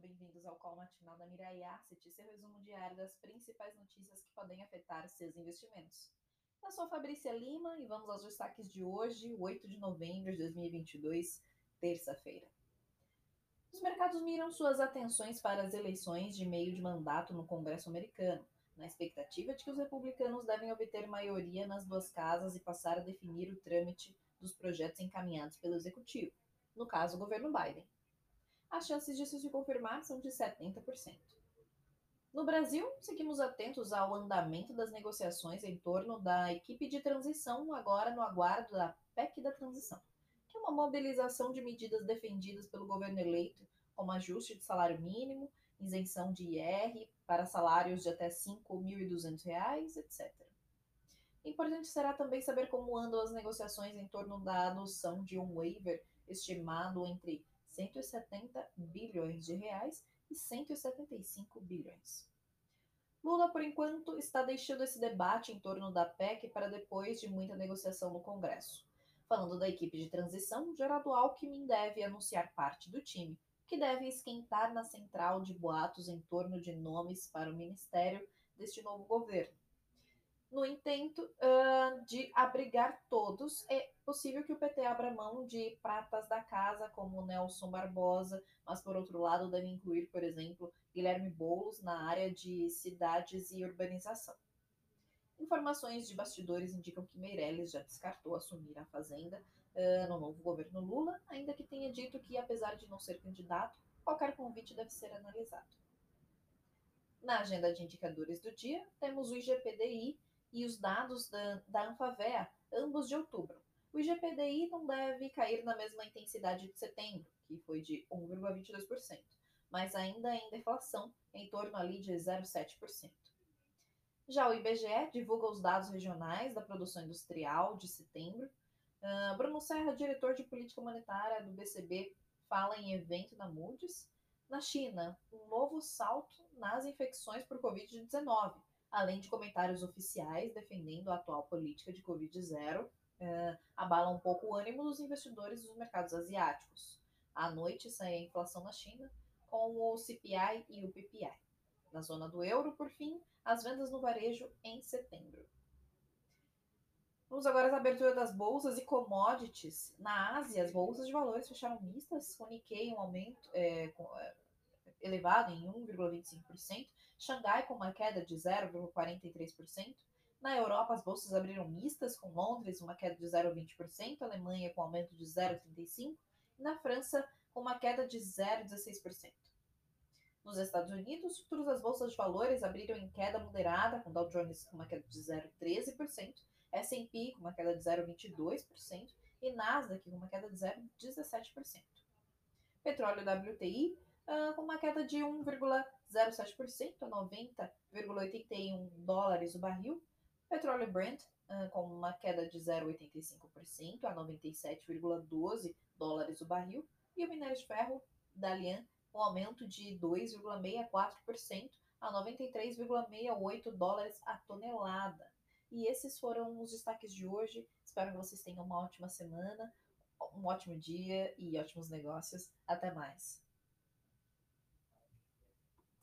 bem-vindos ao call matinal da Mirai Asset, seu resumo diário das principais notícias que podem afetar seus investimentos. Eu sou Fabrícia Lima e vamos aos destaques de hoje, 8 de novembro de 2022, terça-feira. Os mercados miram suas atenções para as eleições de meio de mandato no Congresso americano, na expectativa de que os republicanos devem obter maioria nas duas casas e passar a definir o trâmite dos projetos encaminhados pelo executivo, no caso, o governo Biden as chances disso se confirmar são de 70%. No Brasil, seguimos atentos ao andamento das negociações em torno da equipe de transição, agora no aguardo da PEC da transição, que é uma mobilização de medidas defendidas pelo governo eleito, como ajuste de salário mínimo, isenção de IR para salários de até R$ 5.200, etc. Importante será também saber como andam as negociações em torno da adoção de um waiver estimado entre 170 bilhões de reais e 175 bilhões. Lula, por enquanto, está deixando esse debate em torno da PEC para depois de muita negociação no Congresso. Falando da equipe de transição, Geraldo Alckmin deve anunciar parte do time, que deve esquentar na central de boatos em torno de nomes para o ministério deste novo governo. No intento uh, de abrigar todos, é possível que o PT abra mão de pratas da casa, como Nelson Barbosa, mas, por outro lado, deve incluir, por exemplo, Guilherme Boulos na área de cidades e urbanização. Informações de bastidores indicam que Meirelles já descartou assumir a Fazenda uh, no novo governo Lula, ainda que tenha dito que, apesar de não ser candidato, qualquer convite deve ser analisado. Na agenda de indicadores do dia, temos o IGPDI, e os dados da, da Anfavea, ambos de outubro. O IGPDI não deve cair na mesma intensidade de setembro, que foi de 1,22%, mas ainda em deflação, em torno ali de 0,7%. Já o IBGE divulga os dados regionais da produção industrial de setembro. Uh, Bruno Serra, diretor de política monetária do BCB, fala em evento da Moody's. Na China, um novo salto nas infecções por Covid-19, além de comentários oficiais defendendo a atual política de Covid-0, uh, abala um pouco o ânimo dos investidores dos mercados asiáticos. À noite sai a inflação na China, com o CPI e o PPI. Na zona do euro, por fim, as vendas no varejo em setembro. Vamos agora às aberturas das bolsas e commodities. Na Ásia, as bolsas de valores fecharam mistas, com Nikkei um aumento, é, com, é, elevado em 1,25%, Xangai com uma queda de 0,43%. Na Europa, as bolsas abriram mistas, com Londres uma queda de 0,20%, Alemanha com aumento de 0,35% e na França com uma queda de 0,16%. Nos Estados Unidos, futuros das bolsas de valores abriram em queda moderada, com Dow Jones com uma queda de 0,13%, S&P com uma queda de 0,22% e Nasdaq com uma queda de 0,17%. Petróleo WTI uh, com uma queda de 1,07% a 90,81 dólares o barril. Petróleo Brent uh, com uma queda de 0,85% a 97,12 dólares o barril. E o minério de ferro Dalian um aumento de 2,64% a 93,68 dólares a tonelada. E esses foram os destaques de hoje. Espero que vocês tenham uma ótima semana, um ótimo dia e ótimos negócios. Até mais.